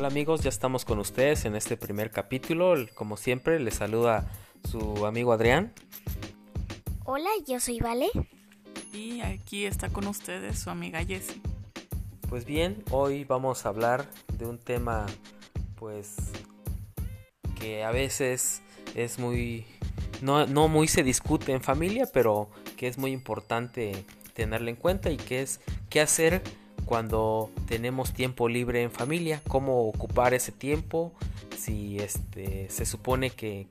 Hola amigos, ya estamos con ustedes en este primer capítulo. Como siempre, les saluda su amigo Adrián. Hola, yo soy Vale. Y aquí está con ustedes su amiga Jessie. Pues bien, hoy vamos a hablar de un tema pues que a veces es muy no, no muy se discute en familia, pero que es muy importante tenerlo en cuenta y que es qué hacer cuando tenemos tiempo libre en familia, cómo ocupar ese tiempo, si este se supone que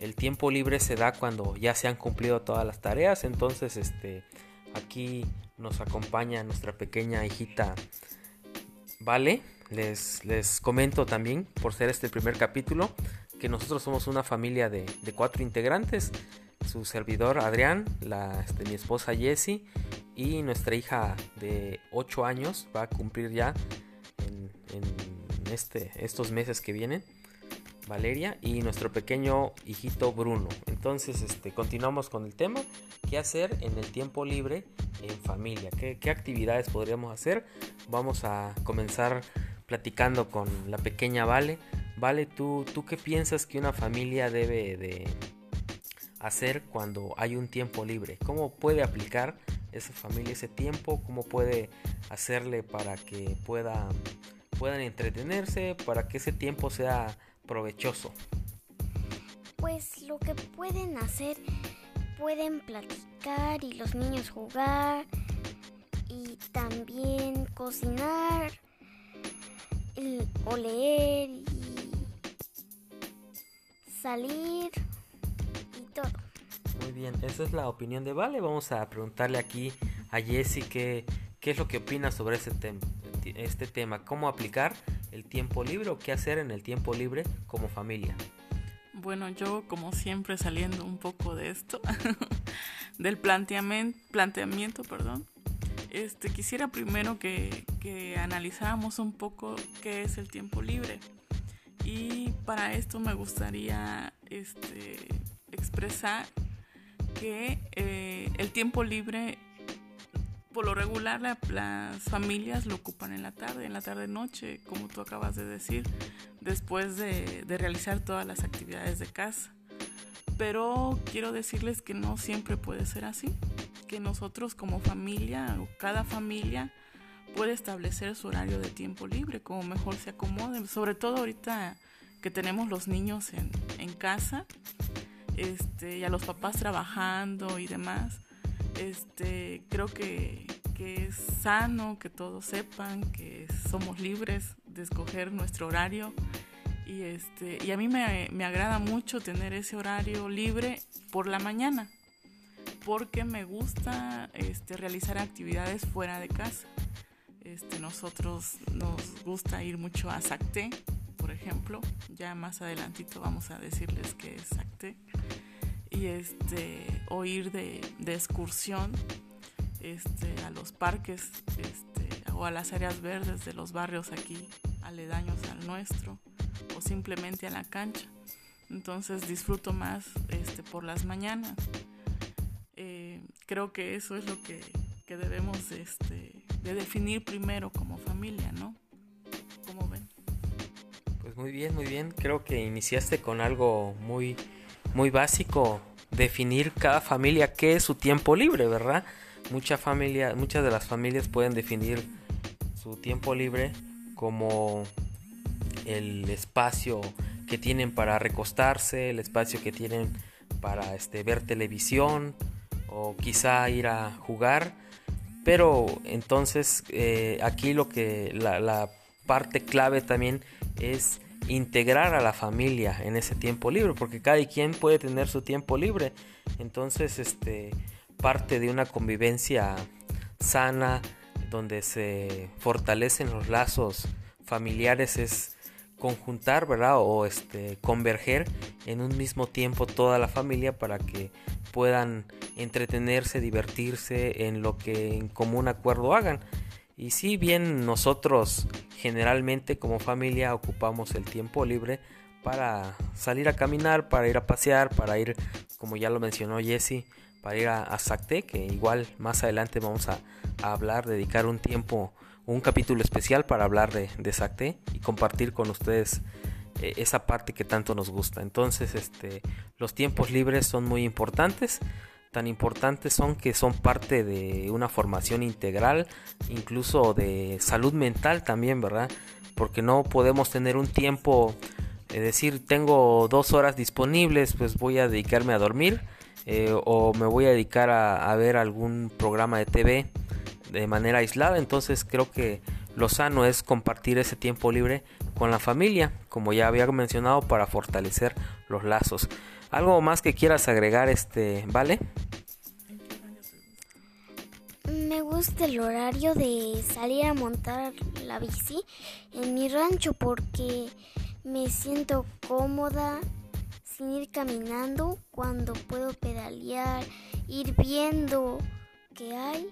el tiempo libre se da cuando ya se han cumplido todas las tareas, entonces este aquí nos acompaña nuestra pequeña hijita Vale. Les, les comento también, por ser este el primer capítulo, que nosotros somos una familia de, de cuatro integrantes. Su servidor Adrián, la, este, mi esposa Jessie y nuestra hija de 8 años va a cumplir ya en, este, estos meses que vienen. Valeria y nuestro pequeño hijito Bruno. Entonces, este, continuamos con el tema. ¿Qué hacer en el tiempo libre en familia? ¿Qué, qué actividades podríamos hacer? Vamos a comenzar platicando con la pequeña Vale. Vale, ¿tú, ¿tú qué piensas que una familia debe de hacer cuando hay un tiempo libre? ¿Cómo puede aplicar esa familia ese tiempo? ¿Cómo puede hacerle para que pueda, puedan entretenerse, para que ese tiempo sea provechoso? Pues lo que pueden hacer, pueden platicar y los niños jugar y también cocinar o leer y salir y bien, esa es la opinión de Vale. Vamos a preguntarle aquí a Jessie qué, qué es lo que opina sobre ese este tema, cómo aplicar el tiempo libre o qué hacer en el tiempo libre como familia. Bueno, yo como siempre saliendo un poco de esto, del planteamiento, planteamiento perdón, este, quisiera primero que, que analizáramos un poco qué es el tiempo libre. Y para esto me gustaría este, expresar que eh, el tiempo libre por lo regular las familias lo ocupan en la tarde, en la tarde noche, como tú acabas de decir, después de, de, realizar todas las actividades de casa. Pero quiero decirles que no siempre puede ser así, que nosotros como familia o cada familia puede establecer su horario de tiempo libre como mejor se acomode, sobre todo ahorita que tenemos los niños en, en casa este, y a los papás trabajando y demás este, creo que, es sano que todos sepan que somos libres de escoger nuestro horario y, este, y a mí me, agrada mucho tener ese horario libre por la mañana porque me gusta este, realizar actividades fuera de casa. Este, nosotros nos gusta ir mucho a Sacté, por ejemplo. Ya más adelantito vamos a decirles qué es Sacté y este, o ir de, de excursión este, a los parques este, o a las áreas verdes de los barrios aquí aledaños al nuestro o simplemente a la cancha. Entonces disfruto más este, por las mañanas. Eh, creo que eso es lo que, que debemos este, de definir primero como familia, ¿no? Pues muy bien, muy bien. Creo que iniciaste con algo muy muy básico definir cada familia qué es su tiempo libre, ¿verdad? Mucha familia, muchas de las familias pueden definir su tiempo libre como el espacio que tienen para recostarse, el espacio que tienen para este, ver televisión o quizá ir a jugar. Pero entonces eh, aquí lo que la, la parte clave también es integrar a la familia en ese tiempo libre, porque cada quien puede tener su tiempo libre. Entonces, este parte de una convivencia sana donde se fortalecen los lazos familiares es conjuntar, ¿verdad? O este converger en un mismo tiempo toda la familia para que puedan entretenerse, divertirse en lo que en común acuerdo hagan. Y si bien nosotros generalmente como familia ocupamos el tiempo libre para salir a caminar, para ir a pasear, para ir, como ya lo mencionó Jesse, para ir a, a que igual más adelante vamos a, hablar, dedicar un tiempo, un capítulo especial para hablar de, de y compartir con ustedes eh, esa parte que tanto nos gusta. Entonces, este, los tiempos libres son muy importantes. Tan importantes son que son parte de una formación integral, incluso de salud mental también, ¿verdad? Porque no podemos tener un tiempo, es decir, tengo dos horas disponibles, pues voy a dedicarme a dormir eh, o me voy a dedicar a ver algún programa de TV de manera aislada. Entonces creo que lo sano es compartir ese tiempo libre con la familia, como ya había mencionado, para fortalecer los lazos. ¿Algo más que quieras agregar, este, vale? Me gusta el horario de salir a montar la bici en mi rancho porque me siento cómoda sin ir caminando cuando puedo pedalear, ir viendo qué hay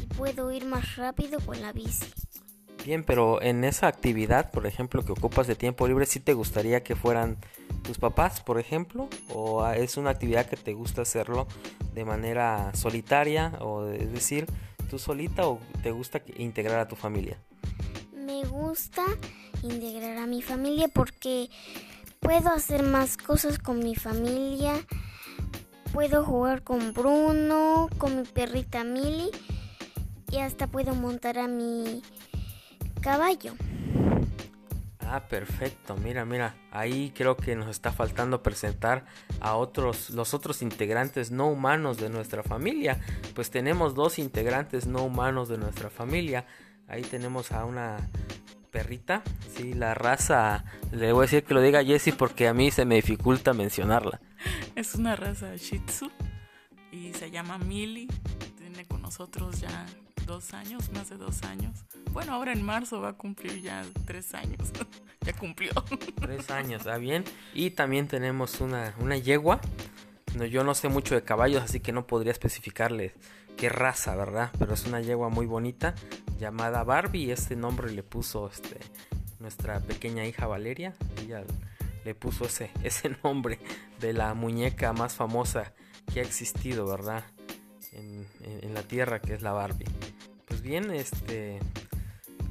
y puedo ir más rápido con la bici. Bien, pero en esa actividad, por ejemplo, que ocupas de tiempo libre, ¿sí te gustaría que fueran tus papás, por ejemplo? ¿O es una actividad que te gusta hacerlo de manera solitaria? O es decir, tú solita o te gusta integrar a tu familia? Me gusta integrar a mi familia porque puedo hacer más cosas con mi familia. Puedo jugar con Bruno, con mi perrita Milly y hasta puedo montar a mi caballo. Ah, perfecto. Mira, mira, ahí creo que nos está faltando presentar a otros, los otros integrantes no humanos de nuestra familia. Pues tenemos dos integrantes no humanos de nuestra familia. Ahí tenemos a una perrita, sí, la raza. Le voy a decir que lo diga Jessie porque a mí se me dificulta mencionarla. Es una raza Shih Tzu y se llama Millie. Tiene con nosotros ya dos años, más de dos años. Bueno, ahora en marzo va a cumplir ya tres años. ya cumplió. tres años, ¿está bien? Y también tenemos una, una yegua. No, yo no sé mucho de caballos, así que no podría especificarle qué raza, ¿verdad? Pero es una yegua muy bonita llamada Barbie. Este nombre le puso este, nuestra pequeña hija Valeria. Ella le puso ese, ese nombre de la muñeca más famosa que ha existido, ¿verdad? En, la tierra, que es la Barbie. Pues bien, este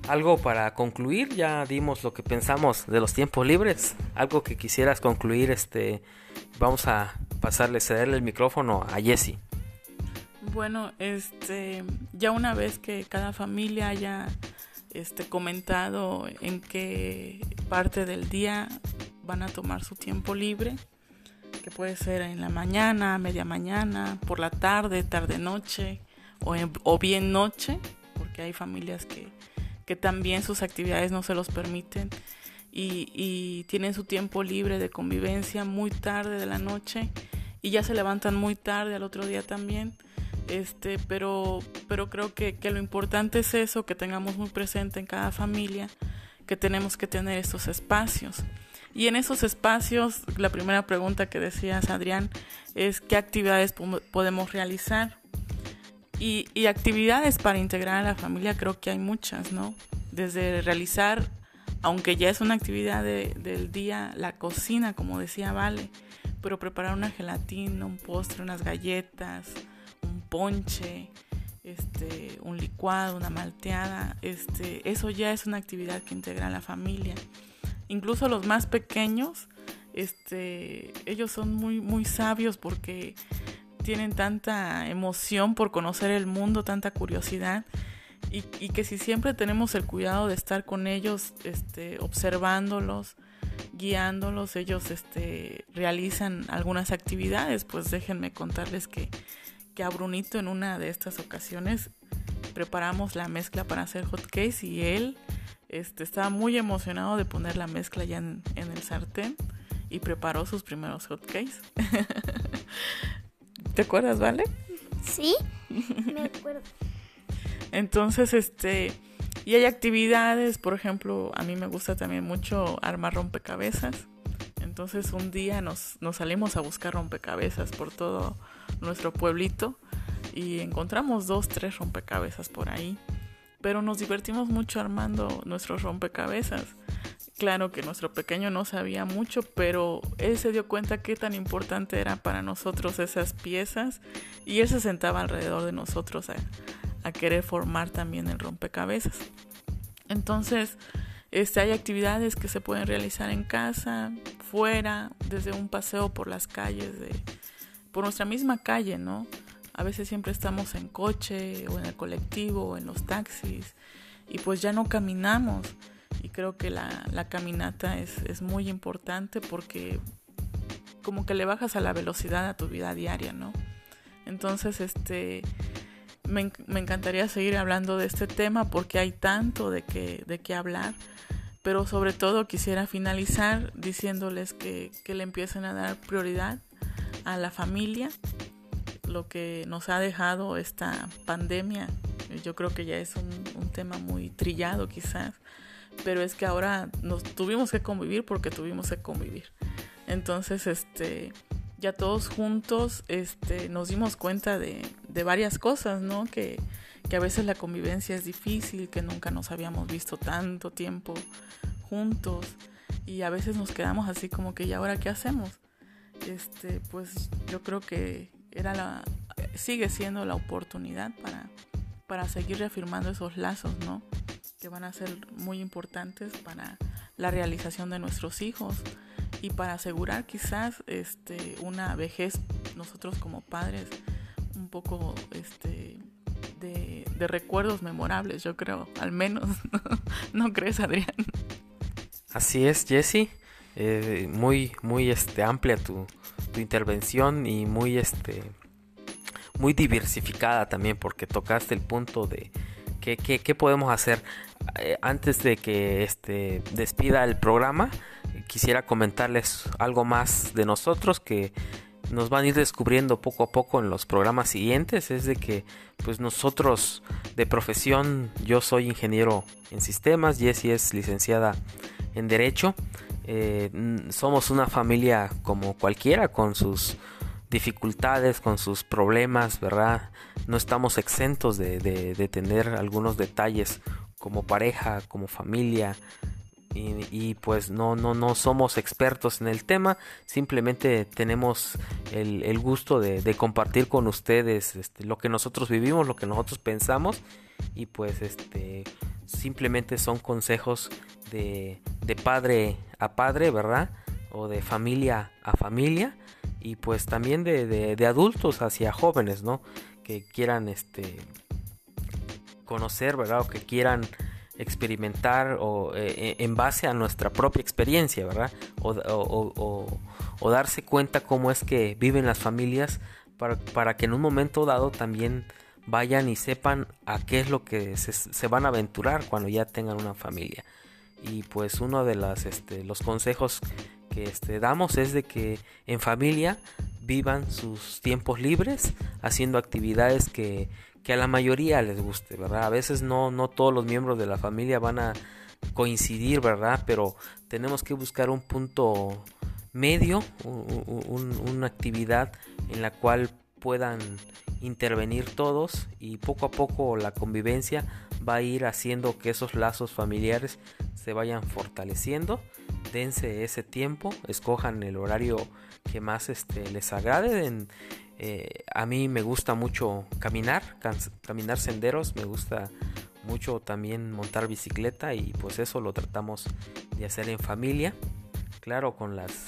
algo para concluir, ya dimos lo que pensamos de los tiempos libres. Algo que quisieras concluir, este, vamos a pasarle, cederle el micrófono a Jesse. Bueno, este, ya una vez que cada familia haya este, comentado en qué parte del día van a tomar su tiempo libre, que puede ser en la mañana, media mañana, por la tarde, tarde noche o, en, o bien noche, porque hay familias que que también sus actividades no se los permiten y, y, tienen su tiempo libre de convivencia muy tarde de la noche y ya se levantan muy tarde al otro día también. Este, pero, pero creo que, que lo importante es eso, que tengamos muy presente en cada familia, que tenemos que tener estos espacios. Y en esos espacios, la primera pregunta que decías, Adrián, es qué actividades podemos realizar. Y, y, actividades para integrar a la familia creo que hay muchas, ¿no? Desde realizar, aunque ya es una actividad de, del día, la cocina, como decía Vale, pero preparar una gelatina, un postre, unas galletas, un ponche, este, un licuado, una malteada, este, eso ya es una actividad que integra a la familia. Incluso los más pequeños, este, ellos son muy, muy sabios porque tienen tanta emoción por conocer el mundo, tanta curiosidad, y, que si siempre tenemos el cuidado de estar con ellos, este, observándolos, guiándolos, ellos este, realizan algunas actividades, pues déjenme contarles que, que a Brunito en una de estas ocasiones preparamos la mezcla para hacer hot cakes y él este, estaba muy emocionado de poner la mezcla ya en, en el sartén y preparó sus primeros hot cakes. ¿Te acuerdas, vale? Sí, me acuerdo. Entonces, este, y hay actividades, por ejemplo, a mí me gusta también mucho armar rompecabezas. Entonces un día nos, nos salimos a buscar rompecabezas por todo nuestro pueblito y encontramos dos, tres rompecabezas por ahí. Pero nos divertimos mucho armando nuestros rompecabezas. Claro que nuestro pequeño no sabía mucho, pero él se dio cuenta qué tan importante eran para nosotros esas piezas y él se sentaba alrededor de nosotros a, a querer formar también el rompecabezas. Entonces, este, hay actividades que se pueden realizar en casa, fuera, desde un paseo por las calles, de, por nuestra misma calle, ¿no? A veces siempre estamos en coche o en el colectivo o en los taxis y pues ya no caminamos. Y creo que la, la caminata es, es, muy importante porque como que le bajas a la velocidad a tu vida diaria, ¿no? Entonces, este, me, me, encantaría seguir hablando de este tema porque hay tanto de qué de qué hablar, pero sobre todo quisiera finalizar diciéndoles que, que le empiecen a dar prioridad a la familia, lo que nos ha dejado esta pandemia. Yo creo que ya es un, tema muy trillado quizás, pero es que ahora nos tuvimos que convivir porque tuvimos que convivir. Entonces, este, ya todos juntos este, nos dimos cuenta de, de varias cosas, ¿no? Que, que, a veces la convivencia es difícil, que nunca nos habíamos visto tanto tiempo juntos y a veces nos quedamos así como que, ¿y ahora qué hacemos? Este, pues yo creo que era la, sigue siendo la oportunidad para, para seguir reafirmando esos lazos, ¿no? Que van a ser muy importantes para la realización de nuestros hijos y para asegurar quizás este, una vejez nosotros como padres un poco este, de, de recuerdos memorables, yo creo, al menos. ¿No crees, Adrián? Así es, Jesse. Eh, muy, muy este, amplia tu, tu, intervención y muy, este, muy diversificada también porque tocaste el punto de qué, qué, qué podemos hacer. Eh, antes de que este, despida el programa quisiera comentarles algo más de nosotros que nos van a ir descubriendo poco a poco en los programas siguientes. Es de que pues nosotros de profesión yo soy ingeniero en sistemas Jessie es licenciada en derecho eh, somos una familia como cualquiera con sus dificultades con sus problemas verdad no estamos exentos de, de, de tener algunos detalles como pareja como familia y, pues no, no, no somos expertos en el tema, simplemente tenemos el, el gusto de, de, compartir con ustedes este, lo que nosotros vivimos, lo que nosotros pensamos y pues este simplemente son consejos de, de padre a padre, ¿verdad? O de familia a familia y pues también de, de, de adultos hacia jóvenes, ¿no? Que quieran este conocer, ¿verdad? O que quieran experimentar o eh, en base a nuestra propia experiencia, ¿verdad? O, darse cuenta cómo es que viven las familias para, para, que en un momento dado también vayan y sepan a qué es lo que se, van a aventurar cuando ya tengan una familia. Y pues uno de este, los consejos que este, damos es de que en familia vivan sus tiempos libres haciendo actividades que que a la mayoría les guste, ¿verdad? A veces no, no todos los miembros de la familia van a coincidir, ¿verdad? Pero tenemos que buscar un punto medio, un, un, una actividad en la cual puedan intervenir todos y poco a poco la convivencia va a ir haciendo que esos lazos familiares se vayan fortaleciendo. Dense ese tiempo, escojan el horario que más este, les agrade. Eh, a mí me gusta mucho caminar, caminar senderos, me gusta mucho también montar bicicleta y pues eso lo tratamos de hacer en familia, claro, con las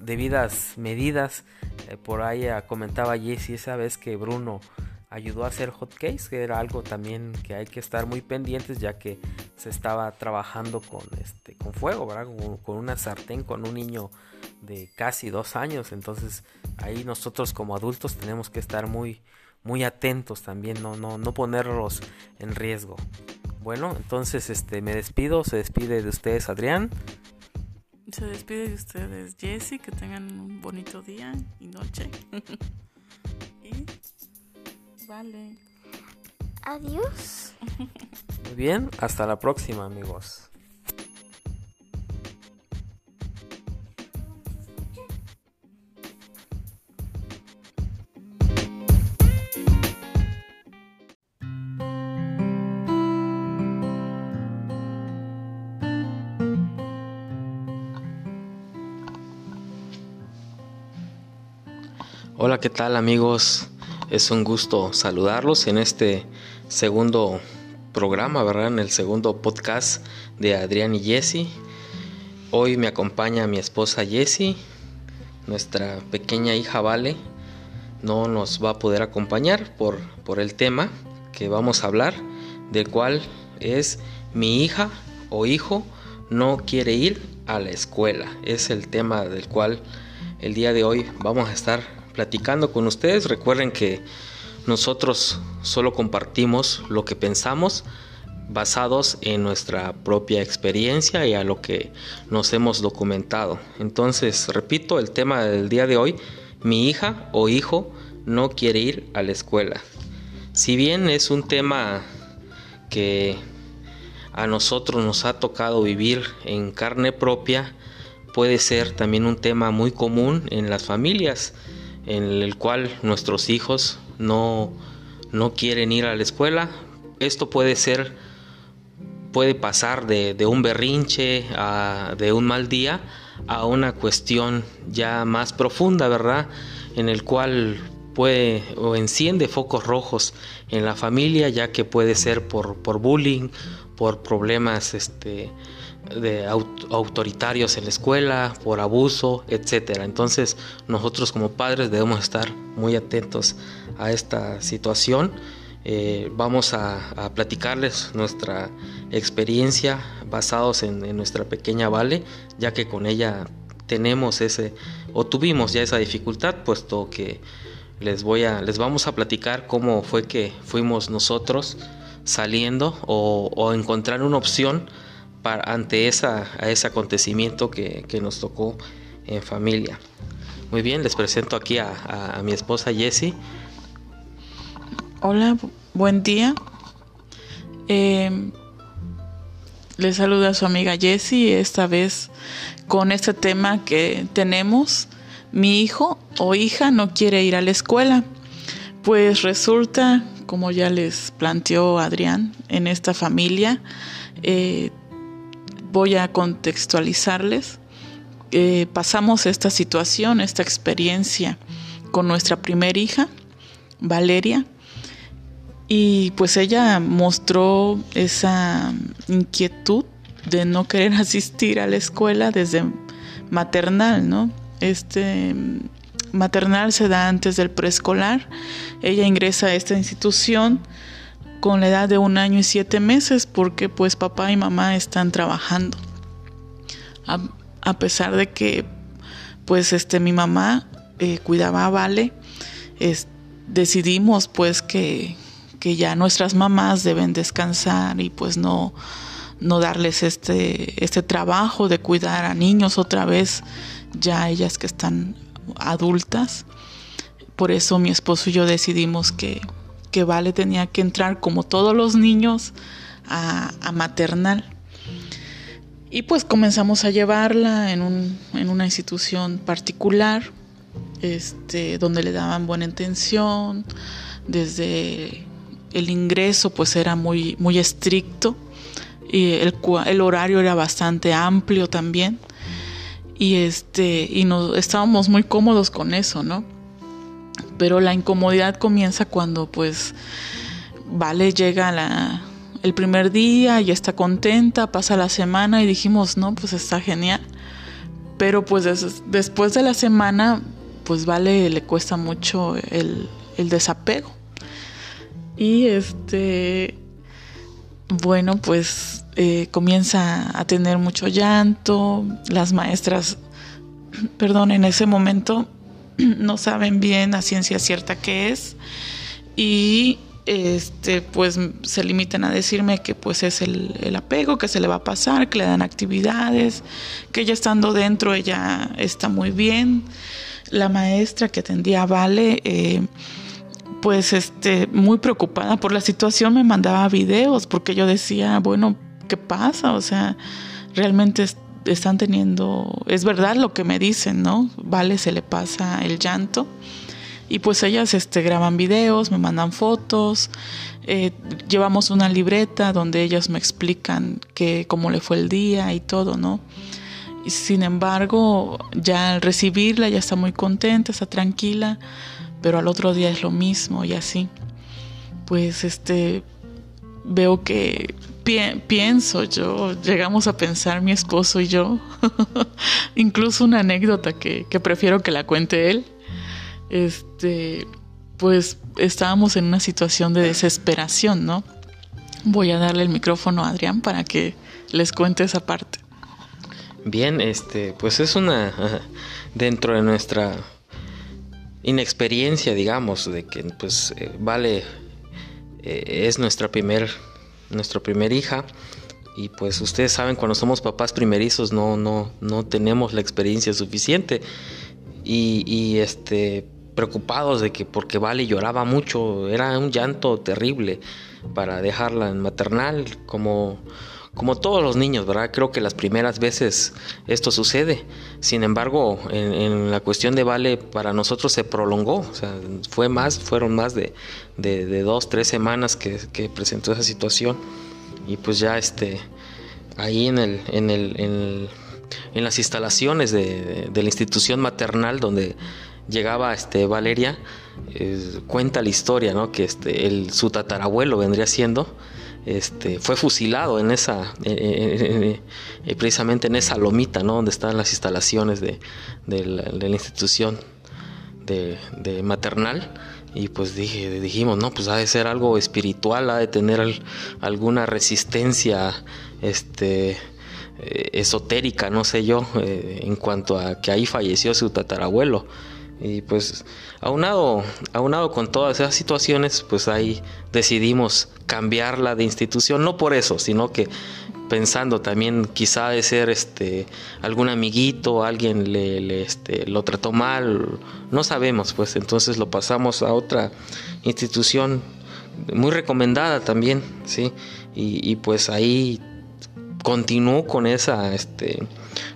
debidas medidas. Eh, por ahí ah, comentaba Jesse esa vez que Bruno ayudó a hacer hot cakes, que era algo también que hay que estar muy pendientes ya que se estaba trabajando con este con fuego, ¿verdad? Con una sartén con un niño de casi dos años, entonces ahí nosotros como adultos tenemos que estar muy muy atentos también, no, no, no ponerlos en riesgo. Bueno, entonces este me despido, se despide de ustedes Adrián. Se despide de ustedes Jesse, que tengan un bonito día y noche. y vale. Adiós. Muy bien, hasta la próxima amigos. Hola, ¿qué tal amigos? Es un gusto saludarlos en este segundo programa, ¿verdad? En el segundo podcast de Adrián y Jesse. Hoy me acompaña mi esposa Jessie, nuestra pequeña hija Vale. No nos va a poder acompañar por, por el tema que vamos a hablar, del cual es mi hija o hijo no quiere ir a la escuela. Es el tema del cual el día de hoy vamos a estar platicando con ustedes. Recuerden que nosotros solo compartimos lo que pensamos basados en nuestra propia experiencia y a lo que nos hemos documentado. Entonces, repito, el tema del día de hoy, mi hija o hijo no quiere ir a la escuela. Si bien es un tema que a nosotros nos ha tocado vivir en carne propia, puede ser también un tema muy común en las familias, en el cual nuestros hijos no, no quieren ir a la escuela. Esto puede ser, puede pasar de, un berrinche, a, de un mal día, a una cuestión ya más profunda, ¿verdad? En el cual puede o enciende focos rojos en la familia, ya que puede ser por, por bullying por problemas este, de autoritarios en la escuela, por abuso, etcétera. Entonces nosotros como padres debemos estar muy atentos a esta situación. Eh, vamos a, platicarles nuestra experiencia basados en, nuestra pequeña Vale, ya que con ella tenemos ese o tuvimos ya esa dificultad, puesto que les voy a les vamos a platicar cómo fue que fuimos nosotros saliendo o, encontrar una opción para, ante esa, a ese acontecimiento que, nos tocó en familia. Muy bien, les presento aquí a, mi esposa Jessie. Hola, buen día. Eh, les saluda a su amiga Jessie, esta vez con este tema que tenemos. Mi hijo o hija no quiere ir a la escuela. Pues resulta como ya les planteó Adrián, en esta familia. Eh, voy a contextualizarles. Eh, pasamos esta situación, esta experiencia con nuestra primera hija, Valeria, y pues ella mostró esa inquietud de no querer asistir a la escuela desde maternal, ¿no? Este maternal se da antes del preescolar. Ella ingresa a esta institución con la edad de un año y siete meses porque pues papá y mamá están trabajando. A, pesar de que pues este mi mamá eh, cuidaba a Vale, decidimos pues que, que, ya nuestras mamás deben descansar y pues no, no darles este, este trabajo de cuidar a niños otra vez, ya ellas que están adultas. Por eso mi esposo y yo decidimos que, que Vale tenía que entrar como todos los niños a, maternal. Y pues comenzamos a llevarla en, un, en una institución particular, este, donde le daban buena intención, desde el ingreso pues era muy, muy estricto y el, el horario era bastante amplio también y este y nos estábamos muy cómodos con eso, ¿no? Pero la incomodidad comienza cuando pues Vale llega la, el primer día y está contenta, pasa la semana y dijimos, no, pues está genial. Pero pues después de la semana, pues Vale le cuesta mucho el, el desapego. Y este, bueno, pues eh, comienza a tener mucho llanto, las maestras, perdón, en ese momento no saben bien a ciencia cierta qué es y este pues se limitan a decirme que pues es el, apego que se le va a pasar, que le dan actividades, que ella estando dentro ella está muy bien. La maestra que atendía a Vale eh, pues este muy preocupada por la situación me mandaba videos porque yo decía, bueno, ¿qué pasa? O sea, realmente están teniendo, es verdad lo que me dicen, ¿no? Vale, se le pasa el llanto. Y pues ellas este, graban videos, me mandan fotos, eh, llevamos una libreta donde ellas me explican que, cómo le fue el día y todo, ¿no? Y sin embargo, ya al recibirla ya está muy contenta, está tranquila, pero al otro día es lo mismo y así. Pues este, veo que pienso yo, llegamos a pensar mi esposo y yo, incluso una anécdota que, que, prefiero que la cuente él, este, pues estábamos en una situación de desesperación, ¿no? Voy a darle el micrófono a Adrián para que les cuente esa parte. Bien, este, pues es una dentro de nuestra inexperiencia, digamos, de que pues eh, vale eh, es nuestra primer nuestra primer hija. Y pues ustedes saben cuando somos papás primerizos no no no tenemos la experiencia suficiente. Y, y este preocupados de que porque Vale lloraba mucho era un llanto terrible para dejarla en maternal como como todos los niños, ¿verdad? Creo que las primeras veces esto sucede. Sin embargo, en, la cuestión de Vale, para nosotros se prolongó. O sea, fue más, fueron más de, dos, tres semanas que, presentó esa situación. Y pues ya este, ahí en, el, en, el, en, las instalaciones de, la institución maternal donde llegaba este, Valeria, eh, cuenta la historia, ¿no? Que este, el, su tatarabuelo vendría siendo este, fue fusilado en esa, eh, precisamente en esa lomita, ¿no? Donde están las instalaciones de, la, institución de, maternal. Y pues dije, dijimos, no, pues ha de ser algo espiritual, ha de tener alguna resistencia, este, eh, esotérica, no sé yo, eh, en cuanto a que ahí falleció su tatarabuelo. Y pues aunado, aunado con todas esas situaciones, pues ahí decidimos cambiarla de institución, no por eso, sino que pensando también quizá de ser este algún amiguito, alguien le, este, lo trató mal, no sabemos, pues entonces lo pasamos a otra institución muy recomendada también, sí, y, y pues ahí continuó con esa este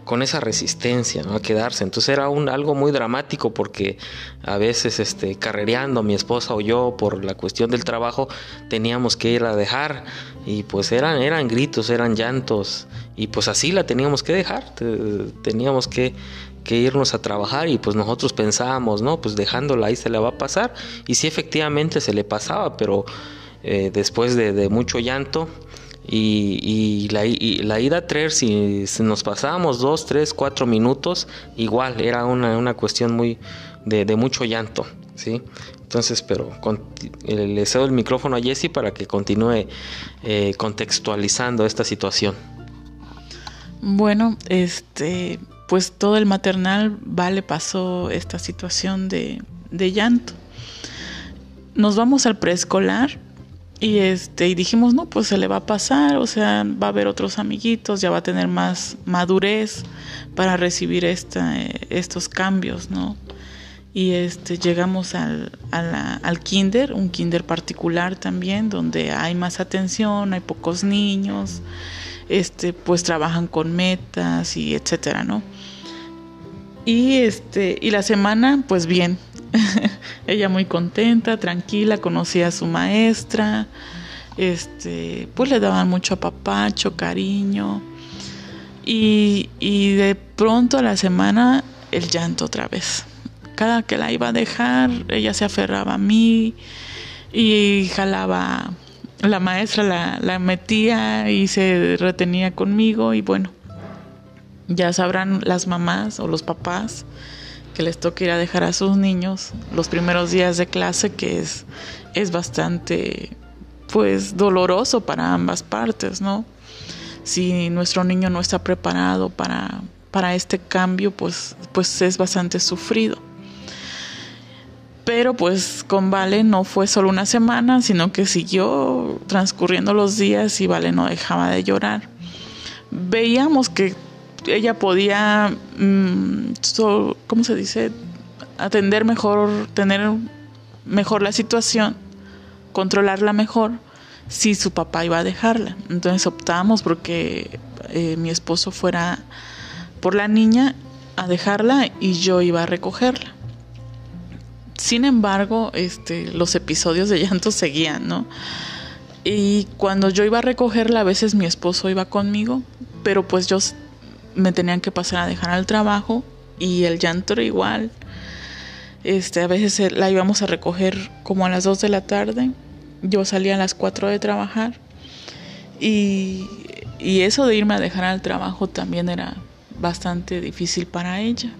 con esa resistencia a quedarse. Entonces era un, algo muy dramático porque a veces este, carrereando mi esposa o yo por la cuestión del trabajo teníamos que ir a dejar y pues eran, eran gritos, eran llantos y pues así la teníamos que dejar, teníamos que, irnos a trabajar y pues nosotros pensábamos, no, pues dejándola ahí se le va a pasar y sí efectivamente se le pasaba, pero eh, después de, de mucho llanto, y, la, ida a si, si, nos pasábamos dos, tres, cuatro minutos, igual era una, una cuestión muy de, mucho llanto, ¿sí? Entonces, pero eh, le cedo el micrófono a Jesse para que continúe eh, contextualizando esta situación. Bueno, este, pues todo el maternal vale pasó esta situación de llanto. Nos vamos al preescolar y este, y dijimos, no, pues se le va a pasar, o sea, va a haber otros amiguitos, ya va a tener más madurez para recibir esta, estos cambios, ¿no? Y este, llegamos al, al kinder, un kinder particular también, donde hay más atención, hay pocos niños, este, pues trabajan con metas y etcétera, ¿no? Y este, y la semana, pues bien, ella muy contenta, tranquila, conocía a su maestra, este, pues le daban mucho apapacho, cariño. Y, y de pronto a la semana el llanto otra vez. Cada que la iba a dejar, ella se aferraba a mí y jalaba, la maestra la, la metía y se retenía conmigo y bueno, ya sabrán las mamás o los papás que les toca ir a dejar a sus niños los primeros días de clase, que es, es bastante pues doloroso para ambas partes, ¿no? Si nuestro niño no está preparado para, para este cambio, pues, pues es bastante sufrido. Pero pues con Vale no fue solo una semana, sino que siguió transcurriendo los días y Vale no dejaba de llorar. Veíamos que ella podía, mm, ¿cómo se dice? Atender mejor, tener mejor la situación, controlarla mejor si su papá iba a dejarla. Entonces optamos porque eh, mi esposo fuera por la niña a dejarla y yo iba a recogerla. Sin embargo, este, los episodios de llanto seguían, ¿no? Y cuando yo iba a recogerla, a veces mi esposo iba conmigo, pero pues yo me tenían que pasar a dejar al trabajo y el llanto era igual. Este, a veces la íbamos a recoger como a las 2 de la tarde. Yo salía a las 4 de trabajar Y, y eso de irme a dejar al trabajo también era bastante difícil para ella.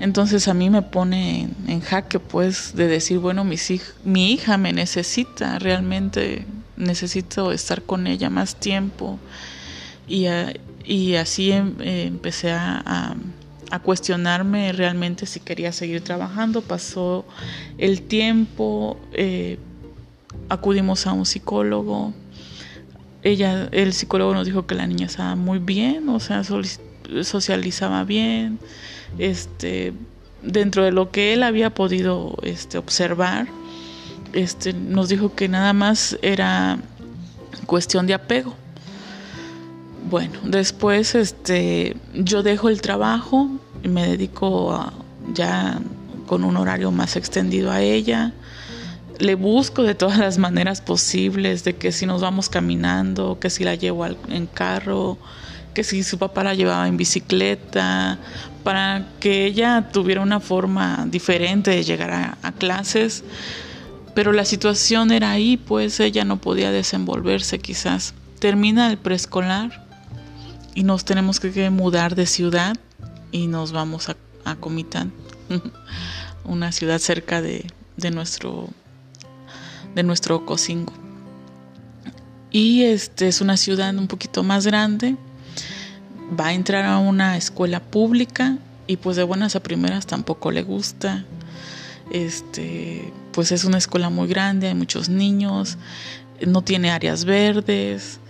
Entonces a mí me pone en, jaque pues de decir, bueno, mi hija me necesita, realmente necesito estar con ella más tiempo. Y, y así em, empecé a, a, cuestionarme realmente si quería seguir trabajando. Pasó el tiempo, eh, acudimos a un psicólogo. Ella, el psicólogo nos dijo que la niña estaba muy bien, o sea, socializaba bien, este, dentro de lo que él había podido este, observar, este, nos dijo que nada más era cuestión de apego. Bueno, después este, yo dejo el trabajo y me dedico ya con un horario más extendido a ella. Le busco de todas las maneras posibles, de que si nos vamos caminando, que si la llevo en carro, que si su papá la llevaba en bicicleta, para que ella tuviera una forma diferente de llegar a, clases. Pero la situación era ahí, pues ella no podía desenvolverse quizás. Termina el preescolar y nos tenemos que mudar de ciudad y nos vamos a, Comitán, una ciudad cerca de, de nuestro de nuestro. Y este es una ciudad un poquito más grande va a entrar a una escuela pública y pues de buenas a primeras tampoco le gusta. Este, pues es una escuela muy grande, hay muchos niños, no tiene áreas verdes.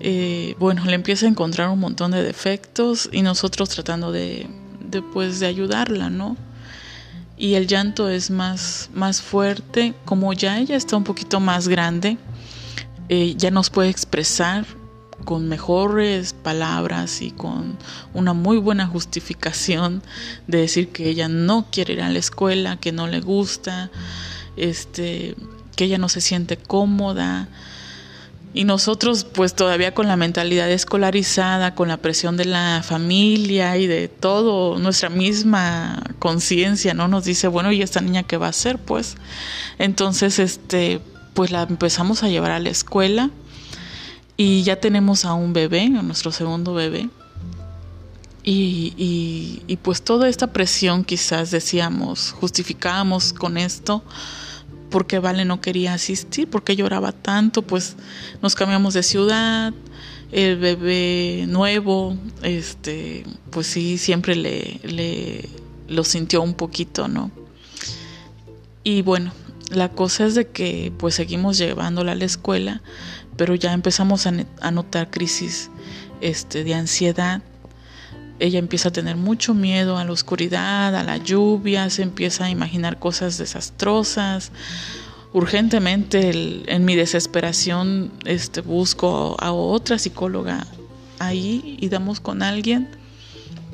Eh, bueno, le empieza a encontrar un montón de defectos y nosotros tratando de, de, pues, de ayudarla, ¿no? Y el llanto es más, más fuerte, como ya ella está un poquito más grande, eh, ya nos puede expresar con mejores palabras y con una muy buena justificación de decir que ella no quiere ir a la escuela, que no le gusta, este, que ella no se siente cómoda. Y nosotros pues todavía con la mentalidad escolarizada, con la presión de la familia y de todo, nuestra misma conciencia, ¿no? Nos dice, bueno, ¿y esta niña qué va a hacer? Pues entonces, este, pues la empezamos a llevar a la escuela y ya tenemos a un bebé, a nuestro segundo bebé. Y, y, pues toda esta presión quizás decíamos, justificábamos con esto, porque Vale no quería asistir, porque lloraba tanto, pues nos cambiamos de ciudad, el bebé nuevo, este, pues sí, siempre le, le lo sintió un poquito, ¿no? Y bueno, la cosa es de que pues seguimos llevándola a la escuela pero ya empezamos a, notar crisis este, de ansiedad. Ella empieza a tener mucho miedo a la oscuridad, a la lluvia, se empieza a imaginar cosas desastrosas. Urgentemente, en mi desesperación, este, busco a otra psicóloga ahí y damos con alguien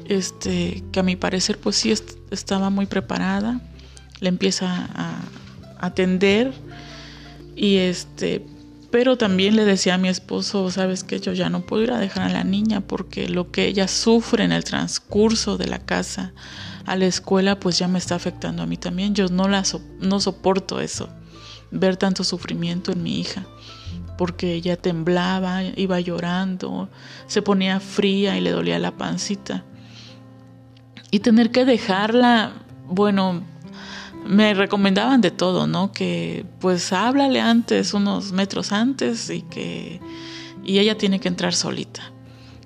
este, que a mi parecer pues sí estaba muy preparada. Le empieza a, a atender y este pero también le decía a mi esposo, sabes que yo ya no puedo ir a dejar a la niña porque lo que ella sufre en el transcurso de la casa a la escuela pues ya me está afectando a mí también. Yo no, la no soporto eso, ver tanto sufrimiento en mi hija porque ella temblaba, iba llorando, se ponía fría y le dolía la pancita. Y tener que dejarla, bueno, me recomendaban de todo, ¿no? Que pues háblale antes, unos metros antes y que y ella tiene que entrar solita.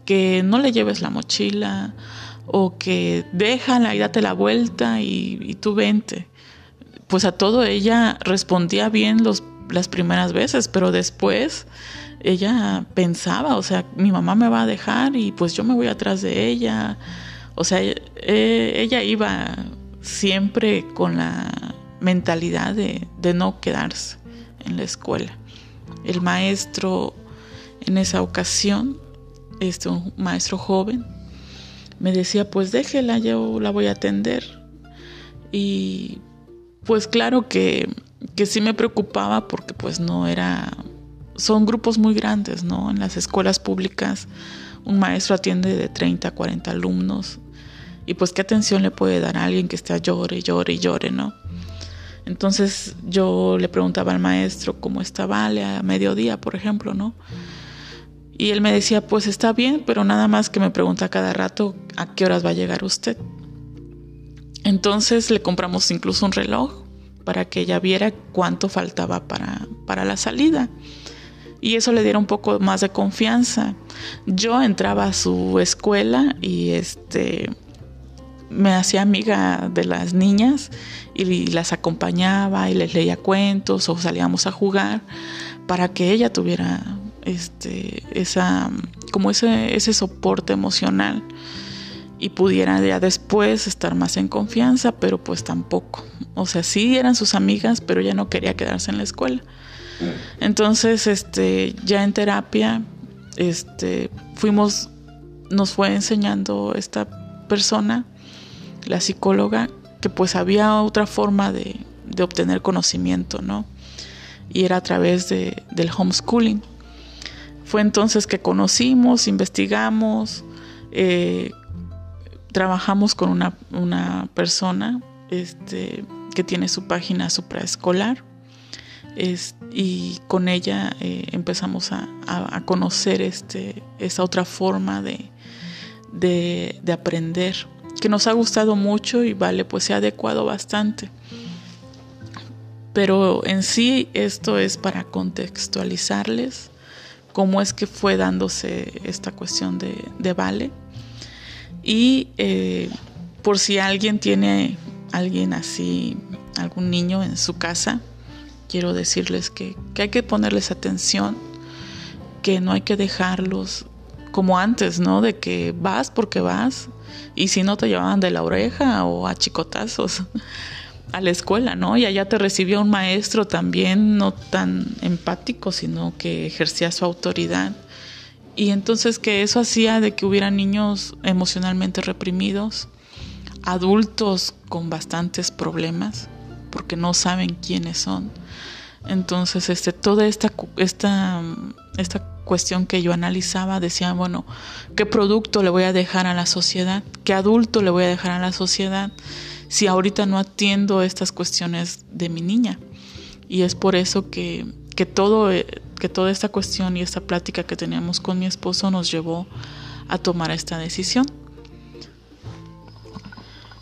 Que no le lleves la mochila o que déjala y date la vuelta y, tú vente. Pues a todo ella respondía bien los, las primeras veces, pero después ella pensaba, o sea, mi mamá me va a dejar y pues yo me voy atrás de ella. O sea, eh, ella iba siempre con la mentalidad de, no quedarse en la escuela. El maestro en esa ocasión, este, un maestro joven, me decía, pues déjela, yo la voy a atender. Y pues claro que, que sí me preocupaba porque pues no era, son grupos muy grandes, ¿no? En las escuelas públicas un maestro atiende de 30 a 40 alumnos y pues qué atención le puede dar a alguien que esté llore, llore y llore, ¿no? Entonces yo le preguntaba al maestro cómo estaba a mediodía, por ejemplo, ¿no? Y él me decía, pues está bien, pero nada más que me pregunta cada rato a qué horas va a llegar usted. Entonces le compramos incluso un reloj para que ella viera cuánto faltaba para, para la salida. Y eso le diera un poco más de confianza. Yo entraba a su escuela y este me hacía amiga de las niñas y las acompañaba y les leía cuentos o salíamos a jugar para que ella tuviera este esa como ese ese soporte emocional y pudiera ya después estar más en confianza, pero pues tampoco. O sea, sí eran sus amigas, pero ya no quería quedarse en la escuela. Entonces, este, ya en terapia, este, fuimos, nos fue enseñando esta persona la psicóloga, que pues había otra forma de, obtener conocimiento, ¿no? Y era a través de, del homeschooling. Fue entonces que conocimos, investigamos, eh, trabajamos con una, persona este, que tiene su página supraescolar y con ella eh, empezamos a, conocer este, esa otra forma de, de, de aprender que nos ha gustado mucho y vale, pues se ha adecuado bastante. Pero en sí esto es para contextualizarles cómo es que fue dándose esta cuestión de, de vale. Y eh, por si alguien tiene alguien así, algún niño en su casa, quiero decirles que, que hay que ponerles atención, que no hay que dejarlos como antes, ¿no? De que vas porque vas, y si no te llevaban de la oreja o a chicotazos a la escuela, ¿no? Y allá te recibía un maestro también no tan empático, sino que ejercía su autoridad. Y entonces que eso hacía de que hubiera niños emocionalmente reprimidos, adultos con bastantes problemas, porque no saben quiénes son. Entonces, este, toda esta, esta, esta cuestión que yo analizaba, decía, bueno, ¿qué producto le voy a dejar a la sociedad? ¿Qué adulto le voy a dejar a la sociedad si ahorita no atiendo estas cuestiones de mi niña? Y es por eso que, que, todo, eh, que toda esta cuestión y esta plática que teníamos con mi esposo nos llevó a tomar esta decisión.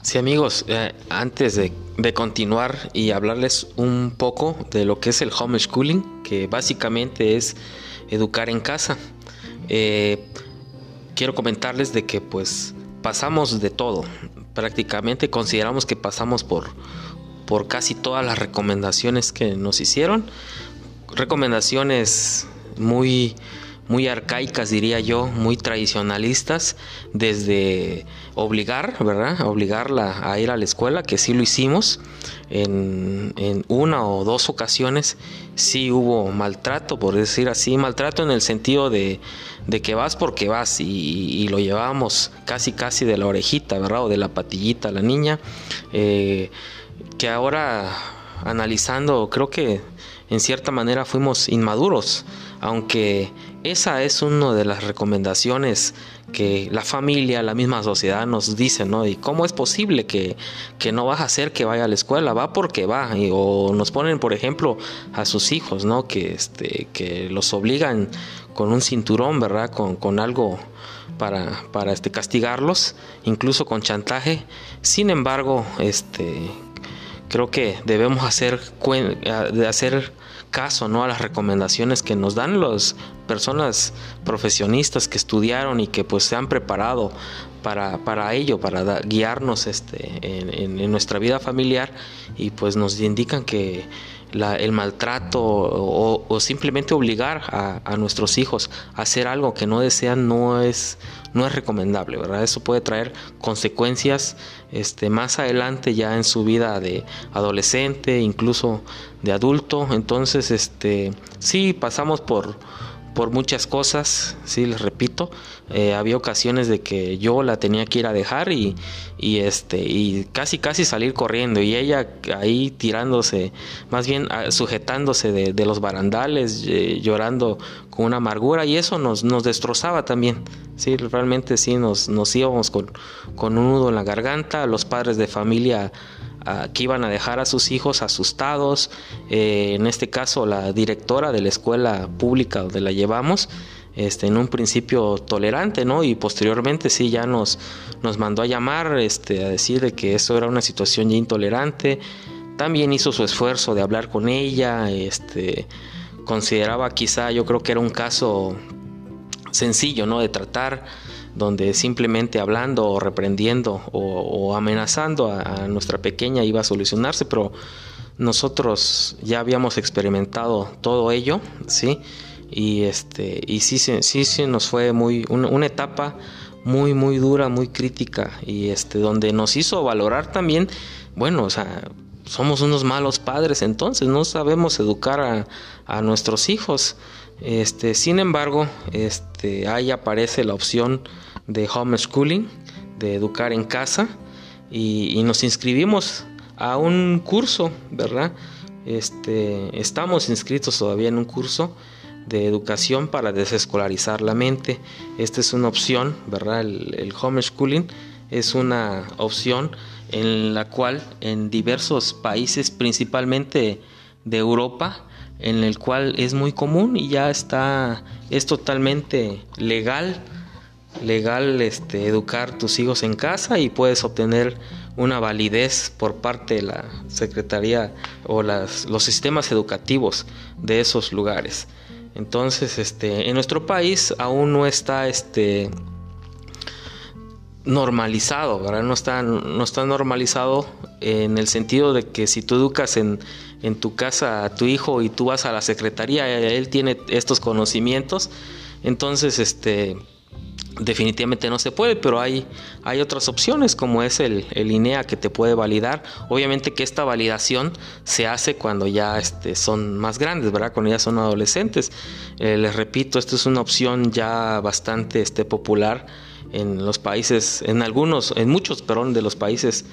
Sí amigos, eh, antes de, de, continuar y hablarles un poco de lo que es el homeschooling, que básicamente es educar en casa. Eh, quiero comentarles de que pues pasamos de todo. Prácticamente consideramos que pasamos por, por casi todas las recomendaciones que nos hicieron. Recomendaciones muy muy arcaicas, diría yo, muy tradicionalistas, desde obligar, ¿verdad? Obligarla a ir a la escuela, que sí lo hicimos. En, una o dos ocasiones sí hubo maltrato, por decir así, maltrato en el sentido de, que vas porque vas y, lo llevábamos casi casi de la orejita, ¿verdad? O de la patillita a la niña, eh, que ahora analizando creo que en cierta manera fuimos inmaduros, aunque esa es una de las recomendaciones que la familia, la misma sociedad nos dice, ¿no? Y cómo es posible que, no vas a hacer que vaya a la escuela, va porque va, o nos ponen, por ejemplo, a sus hijos, ¿no? Que, este, que los obligan con un cinturón, ¿verdad? Con, con algo para, para este, castigarlos, incluso con chantaje. Sin embargo, este, creo que debemos hacer, hacer caso ¿no? a las recomendaciones que nos dan las personas profesionistas que estudiaron y que pues se han preparado para, para ello, para guiarnos este, en, nuestra vida familiar y pues nos indican que el maltrato o, simplemente obligar a, a, nuestros hijos a hacer algo que no desean no es, no es recomendable, ¿verdad? Eso puede traer consecuencias este, más adelante ya en su vida de adolescente, incluso de adulto. Entonces, este, sí, pasamos por, por muchas cosas, sí, les repito, eh, había ocasiones de que yo la tenía que ir a dejar y, y, este y casi casi salir corriendo y ella ahí tirándose, más bien ah, sujetándose de, los barandales, eh, llorando con una amargura y eso nos, nos destrozaba también, sí, realmente sí nos, nos íbamos con, con un nudo en la garganta, los padres de familia que iban a dejar a sus hijos asustados. Eh, en este caso, la directora de la escuela pública donde la llevamos, este, en un principio tolerante, ¿no? Y posteriormente sí ya nos, nos mandó a llamar, este, a decir de que eso era una situación ya intolerante. También hizo su esfuerzo de hablar con ella, este, consideraba quizá, yo creo que era un caso sencillo, ¿no? De tratar, donde simplemente hablando o reprendiendo o, amenazando a, nuestra pequeña iba a solucionarse, pero nosotros ya habíamos experimentado todo ello, ¿sí? Y, este, y sí, sí, sí nos fue muy, una, etapa muy, muy dura, muy crítica, y este, donde nos hizo valorar también, bueno, o sea, somos unos malos padres entonces, no sabemos educar a, a nuestros hijos. Este, sin embargo, este, ahí aparece la opción de homeschooling, de educar en casa, y, nos inscribimos a un curso, ¿verdad? Este, estamos inscritos todavía en un curso de educación para desescolarizar la mente. Esta es una opción, ¿verdad? El, el homeschooling es una opción en la cual en diversos países, principalmente de Europa, en el cual es muy común y ya está, es totalmente legal, legal este, educar tus hijos en casa y puedes obtener una validez por parte de la Secretaría o las, los sistemas educativos de esos lugares. Entonces, este, en nuestro país aún no está este, normalizado, ¿verdad? No está, no está normalizado en el sentido de que si tú educas en, en tu casa a tu hijo y tú vas a la secretaría, él tiene estos conocimientos, entonces este definitivamente no se puede, pero hay, hay otras opciones como es el, el, INEA que te puede validar. Obviamente que esta validación se hace cuando ya este, son más grandes, ¿verdad? Cuando ya son adolescentes. Eh, les repito, esto es una opción ya bastante este, popular en los países, en algunos, en muchos, perdón, de los países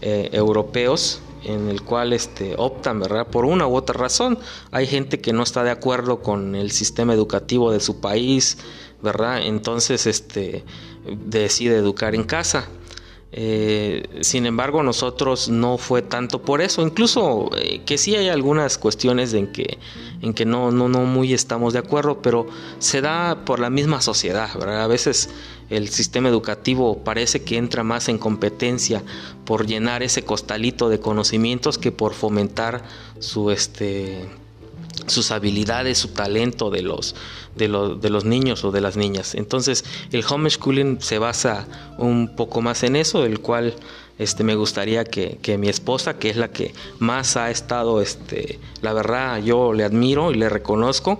eh, europeos en el cual este, optan, ¿verdad? Por una u otra razón. Hay gente que no está de acuerdo con el sistema educativo de su país, ¿verdad? Entonces, este, decide educar en casa. Eh, sin embargo, nosotros no fue tanto por eso, incluso eh, que sí hay algunas cuestiones en que, en que no, no, no muy estamos de acuerdo, pero se da por la misma sociedad, ¿verdad? A veces el sistema educativo parece que entra más en competencia por llenar ese costalito de conocimientos que por fomentar su este sus habilidades, su talento de los, de, de los niños o de las niñas. Entonces el homeschooling se basa un poco más en eso, el cual este, me gustaría que, que, mi esposa, que es la que más ha estado, este, la verdad yo le admiro y le reconozco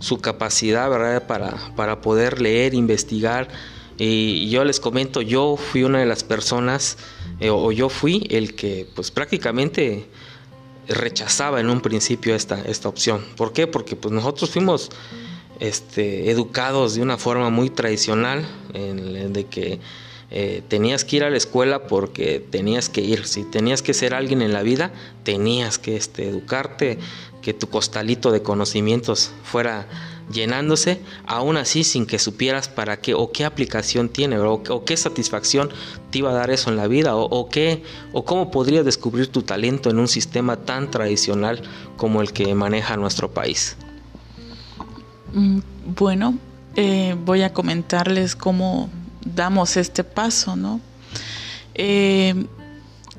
su capacidad ¿verdad? Para, para poder leer, investigar. Y yo les comento, yo fui una de las personas, eh, o yo fui el que pues prácticamente rechazaba en un principio esta, esta opción. ¿Por qué? Porque pues nosotros fuimos este, educados de una forma muy tradicional, en, de que eh, tenías que ir a la escuela porque tenías que ir. Si tenías que ser alguien en la vida, tenías que este, educarte, que tu costalito de conocimientos fuera llenándose, aún así sin que supieras para qué o qué aplicación tiene o, qué satisfacción te iba a dar eso en la vida o, qué o cómo podrías descubrir tu talento en un sistema tan tradicional como el que maneja nuestro país. Mm, bueno, eh, voy a comentarles cómo damos este paso, ¿no? Eh,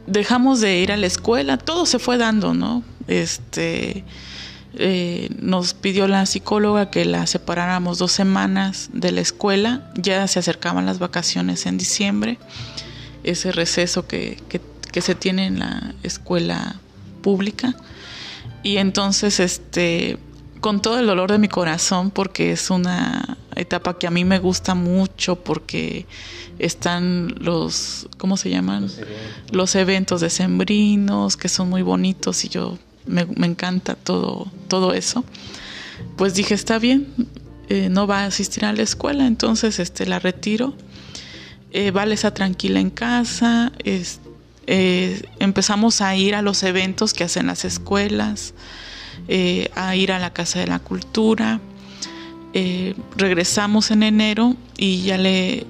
dejamos de ir a la escuela, todo se fue dando, ¿no? Este eh, nos pidió la psicóloga que la separáramos dos semanas de la escuela, ya se acercaban las vacaciones en diciembre, ese receso que, que, se tiene en la escuela pública. Y entonces, este, con todo el dolor de mi corazón, porque es una etapa que a mí me gusta mucho, porque están los, ¿cómo se llaman? Los eventos, los eventos decembrinos, que son muy bonitos y yo me, encanta todo, todo eso, pues dije, está bien, eh, no va a asistir a la escuela, entonces este, la retiro. Eh, vale, está tranquila en casa. Eh, empezamos a ir a los eventos que hacen las escuelas, a ir a la Casa de la Cultura. regresamos en enero y ya le...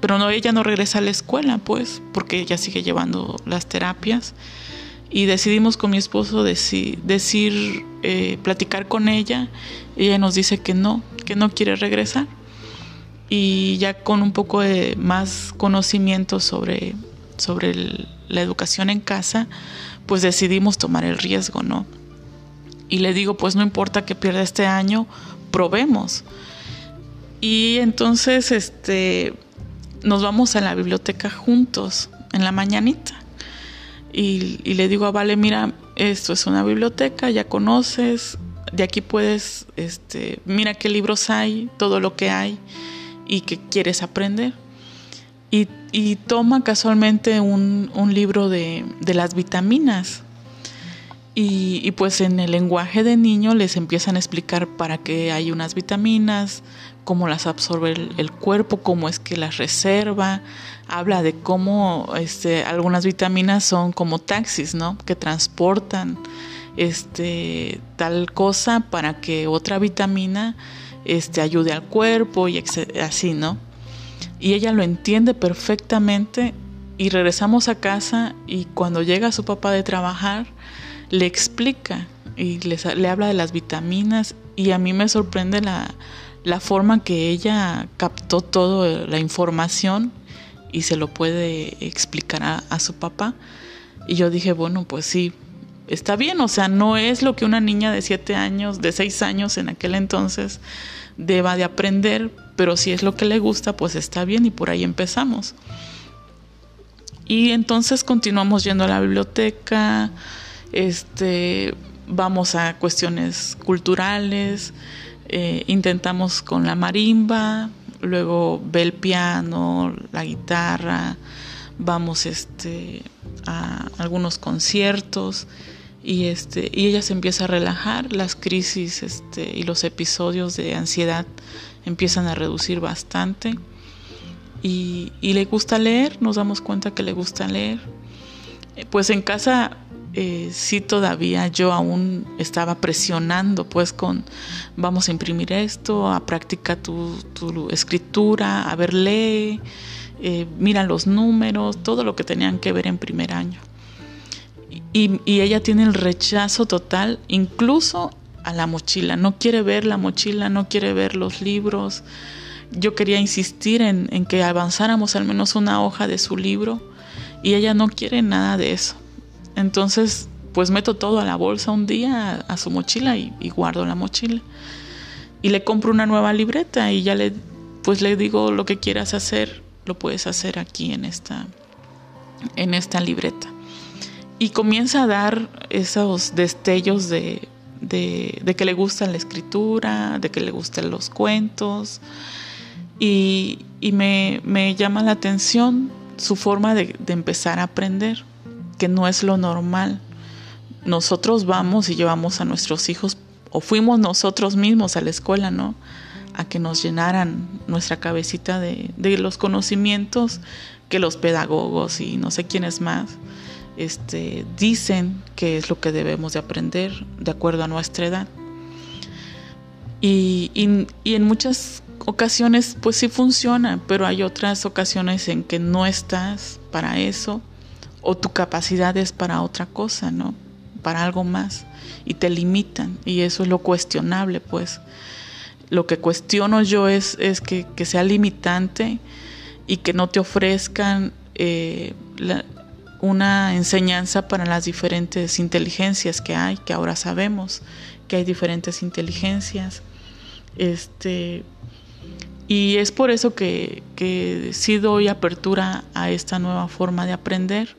Pero no, ella no regresa a la escuela, pues, porque ella sigue llevando las terapias y decidimos con mi esposo decir, decir eh, platicar con ella. Ella nos dice que no, que no quiere regresar. y ya con un poco de más conocimiento sobre, sobre la educación en casa, pues decidimos tomar el riesgo, ¿no? Y le digo, pues no importa que pierda este año, probemos. Y entonces, este, nos vamos a la biblioteca juntos en la mañanita. Y, le digo a Vale, mira, esto es una biblioteca, ya conoces, de aquí puedes, este, mira qué libros hay, todo lo que hay y que quieres aprender. Y, y toma casualmente un, un libro de, de, las vitaminas. Y, y, pues en el lenguaje de niño les empiezan a explicar para qué hay unas vitaminas, cómo las absorbe el, el cuerpo, cómo es que las reserva. Habla de cómo este, algunas vitaminas son como taxis, ¿no? Que transportan este, tal cosa para que otra vitamina este, ayude al cuerpo y así, ¿no? Y ella lo entiende perfectamente y regresamos a casa y cuando llega su papá de trabajar, le explica y le, habla de las vitaminas y a mí me sorprende la, la forma que ella captó toda la información y se lo puede explicar a, su papá. Y yo dije, bueno, pues sí, está bien, o sea, no es lo que una niña de siete años, de seis años en aquel entonces deba de aprender, pero si es lo que le gusta, pues está bien y por ahí empezamos. Y entonces continuamos yendo a la biblioteca, este, vamos a cuestiones culturales, eh, intentamos con la marimba, luego ve el piano, la guitarra, vamos este, a algunos conciertos y este y ella se empieza a relajar las crisis este y los episodios de ansiedad empiezan a reducir bastante y, y le gusta leer nos damos cuenta que le gusta leer. Eh, pues en casa eh, sí todavía yo aún estaba presionando pues con vamos a imprimir esto a practicar tu, tu escritura a ver lee eh, mira los números todo lo que tenían que ver en primer año y, y, ella tiene el rechazo total, incluso a la mochila. No quiere ver la mochila, no quiere ver los libros. Yo quería insistir en, en que avanzáramos al menos una hoja de su libro y ella no quiere nada de eso. Entonces, pues meto todo a la bolsa un día, a, su mochila y, guardo la mochila. Y le compro una nueva libreta y ya le, pues le digo lo que quieras hacer, lo puedes hacer aquí en esta, en esta libreta y comienza a dar esos destellos de, de, de, que le gusta la escritura, de que le gustan los cuentos. Y, y me, me, llama la atención su forma de, de, empezar a aprender, que no es lo normal. Nosotros vamos y llevamos a nuestros hijos, o fuimos nosotros mismos a la escuela, ¿no? A que nos llenaran nuestra cabecita de, los conocimientos que los pedagogos y no sé quiénes más este, dicen que es lo que debemos de aprender de acuerdo a nuestra edad. Y, y, en muchas ocasiones pues sí funciona, pero hay otras ocasiones en que no estás para eso o tu capacidad es para otra cosa, ¿no? Para algo más y te limitan y eso es lo cuestionable pues. Lo que cuestiono yo es, es que, que sea limitante y que no te ofrezcan eh, una enseñanza para las diferentes inteligencias que hay, que ahora sabemos que hay diferentes inteligencias. Este, y es por eso que, que sí doy apertura a esta nueva forma de aprender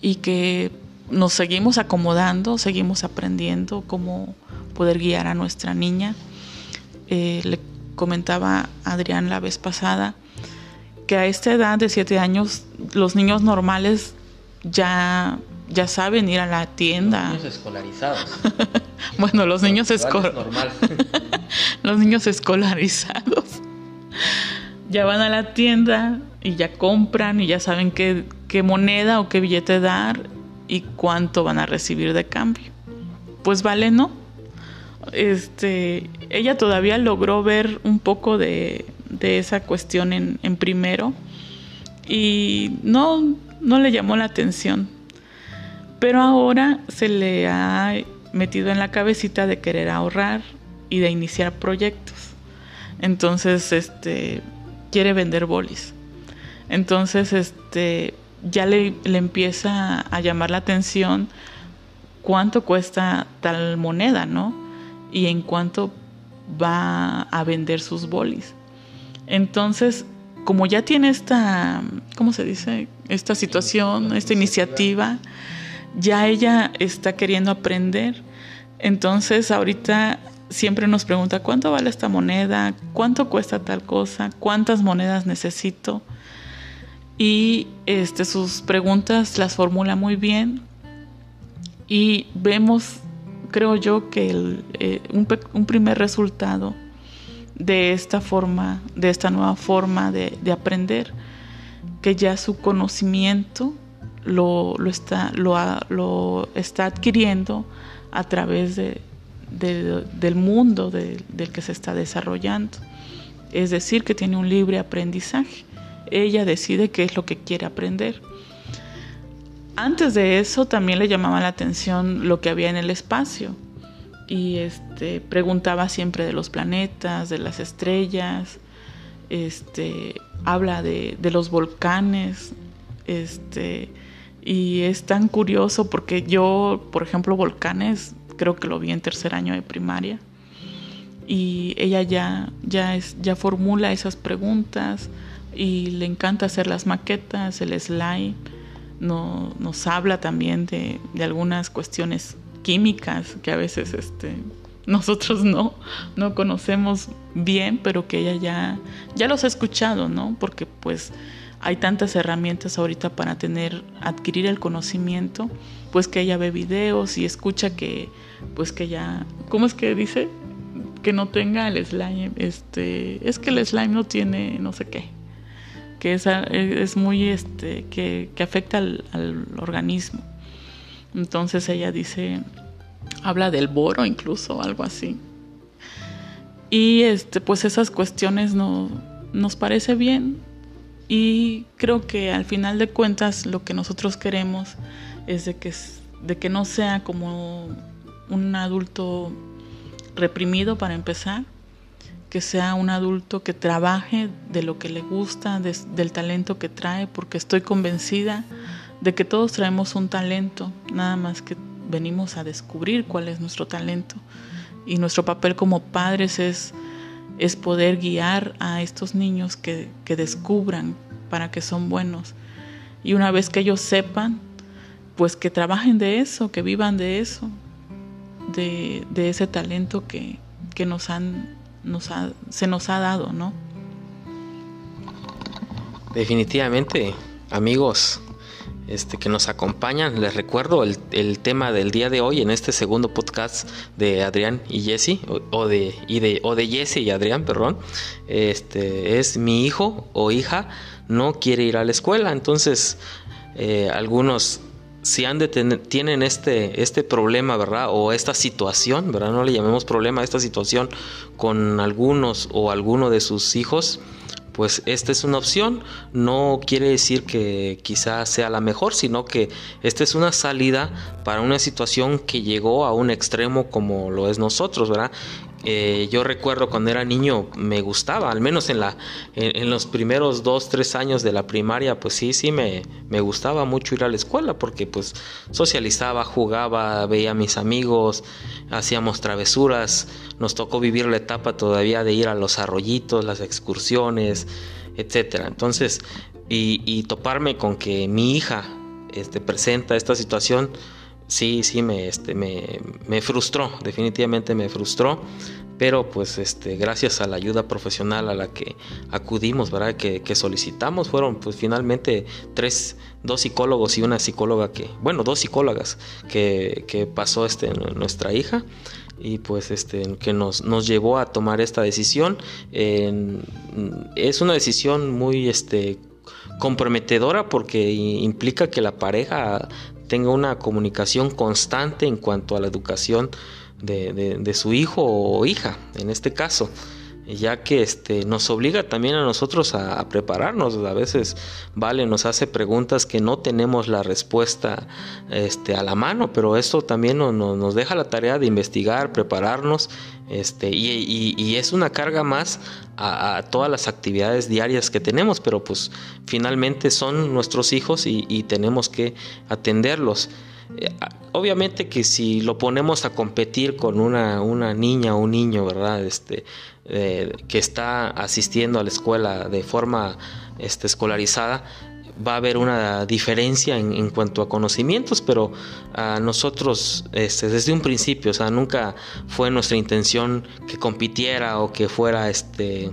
y que nos seguimos acomodando, seguimos aprendiendo cómo poder guiar a nuestra niña. Eh, le comentaba Adrián la vez pasada que a esta edad de 7 años los niños normales ya, ya saben ir a la tienda. Los niños escolarizados. bueno, los niños escolarizados. los niños escolarizados. Ya van a la tienda y ya compran y ya saben qué, qué moneda o qué billete dar y cuánto van a recibir de cambio. Pues vale, ¿no? Este, ella todavía logró ver un poco de, de esa cuestión en, en primero y no, no le llamó la atención. Pero ahora se le ha metido en la cabecita de querer ahorrar y de iniciar proyectos. Entonces, este, quiere vender bolis. Entonces, este, ya le, le empieza a llamar la atención cuánto cuesta tal moneda, ¿no? Y en cuánto va a vender sus bolis. Entonces, como ya tiene esta, ¿cómo se dice? Esta situación, esta iniciativa, ya ella está queriendo aprender. Entonces, ahorita siempre nos pregunta, ¿cuánto vale esta moneda? ¿Cuánto cuesta tal cosa? ¿Cuántas monedas necesito? Y este, sus preguntas las formula muy bien y vemos, creo yo, que eh, un, primer resultado de esta forma, de esta nueva forma de, aprender, que ya su conocimiento lo, está, lo, está adquiriendo a través de, del mundo del que se está desarrollando. Es decir, que tiene un libre aprendizaje. Ella decide qué es lo que quiere aprender. Antes de eso también le llamaba la atención lo que había en el espacio y este preguntaba siempre de los planetas, de las estrellas, este habla de, de los volcanes, este y es tan curioso porque yo, por ejemplo, volcanes creo que lo vi en tercer año de primaria y ella ya ya es ya formula esas preguntas y le encanta hacer las maquetas, el slide no, nos habla también de, algunas cuestiones químicas que a veces este, nosotros no, no conocemos bien, pero que ella ya, ya los ha escuchado, ¿no? Porque pues hay tantas herramientas ahorita para tener, adquirir el conocimiento, pues que ella ve videos y escucha que, pues que ya, ¿cómo es que dice? Que no tenga el slime, este, es que el slime no tiene no sé qué que es, es muy este que, afecta al, organismo entonces ella dice habla del boro incluso algo así y este pues esas cuestiones no nos parece bien y creo que al final de cuentas lo que nosotros queremos es de que de que no sea como un adulto reprimido para empezar que sea un adulto que trabaje de lo que le gusta, del talento que trae, porque estoy convencida de que todos traemos un talento, nada más que venimos a descubrir cuál es nuestro talento. Y nuestro papel como padres es, es poder guiar a estos niños que, descubran para que son buenos. Y una vez que ellos sepan, pues que trabajen de eso, que vivan de eso, de, de ese talento que, que nos han se nos ha dado, ¿no? Definitivamente, amigos este, que nos acompañan, les recuerdo el, tema del día de hoy en este segundo podcast de Adrián y Jesse, o, de, y de, o de Jesse y Adrián, perdón, este, es mi hijo o hija no quiere ir a la escuela, entonces eh, algunos si han de tienen este, este problema, ¿verdad? O esta situación, ¿verdad? No le llamemos problema, esta situación con algunos o alguno de sus hijos, pues esta es una opción. No quiere decir que quizás sea la mejor, sino que esta es una salida para una situación que llegó a un extremo como lo es nosotros, ¿verdad? Eh, yo recuerdo cuando era niño me gustaba, al menos en, la, en, los primeros dos, tres años de la primaria, pues sí, sí me, me, gustaba mucho ir a la escuela porque pues socializaba, jugaba, veía a mis amigos, hacíamos travesuras, nos tocó vivir la etapa todavía de ir a los arroyitos, las excursiones, etcétera. Entonces, y, y toparme con que mi hija este, presenta esta situación, sí, sí me, este, me, me, frustró, definitivamente me frustró, pero pues este, gracias a la ayuda profesional a la que acudimos, ¿verdad? Que, que, solicitamos, fueron pues finalmente tres, dos psicólogos y una psicóloga que, bueno, dos psicólogas que, que pasó este, nuestra hija y pues este que nos, nos llevó a tomar esta decisión es una decisión muy este comprometedora porque implica que la pareja tenga una comunicación constante en cuanto a la educación de, su hijo o hija, en este caso. Ya que este, nos obliga también a nosotros a, prepararnos. A veces, vale, nos hace preguntas que no tenemos la respuesta este, a la mano, pero esto también nos deja la tarea de investigar, prepararnos, este, y, es una carga más a, todas las actividades diarias que tenemos, pero pues finalmente son nuestros hijos y tenemos que atenderlos. Eh, obviamente que si lo ponemos a competir con una, una niña o un niño, ¿verdad? Este, eh, que está asistiendo a la escuela de forma este, escolarizada, va a haber una diferencia en, cuanto a conocimientos, pero a nosotros este, desde un principio, o sea, nunca fue nuestra intención que compitiera o que fuera este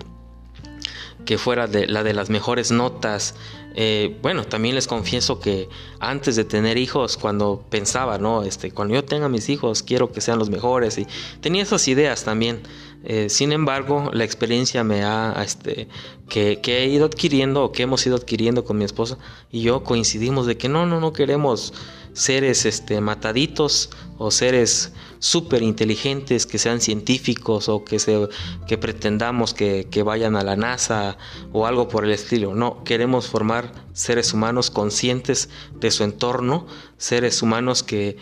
que fuera de, la de las mejores notas eh, bueno, también les confieso que antes de tener hijos, cuando pensaba, ¿no? Este, cuando yo tenga mis hijos, quiero que sean los mejores y tenía esas ideas también. Eh, sin embargo, la experiencia me ha, este, que, que, he ido adquiriendo o que hemos ido adquiriendo con mi esposa y yo coincidimos de que no, no, no queremos seres este, mataditos o seres súper inteligentes, que sean científicos o que, se, que pretendamos que, vayan a la NASA o algo por el estilo. No, queremos formar seres humanos conscientes de su entorno, seres humanos que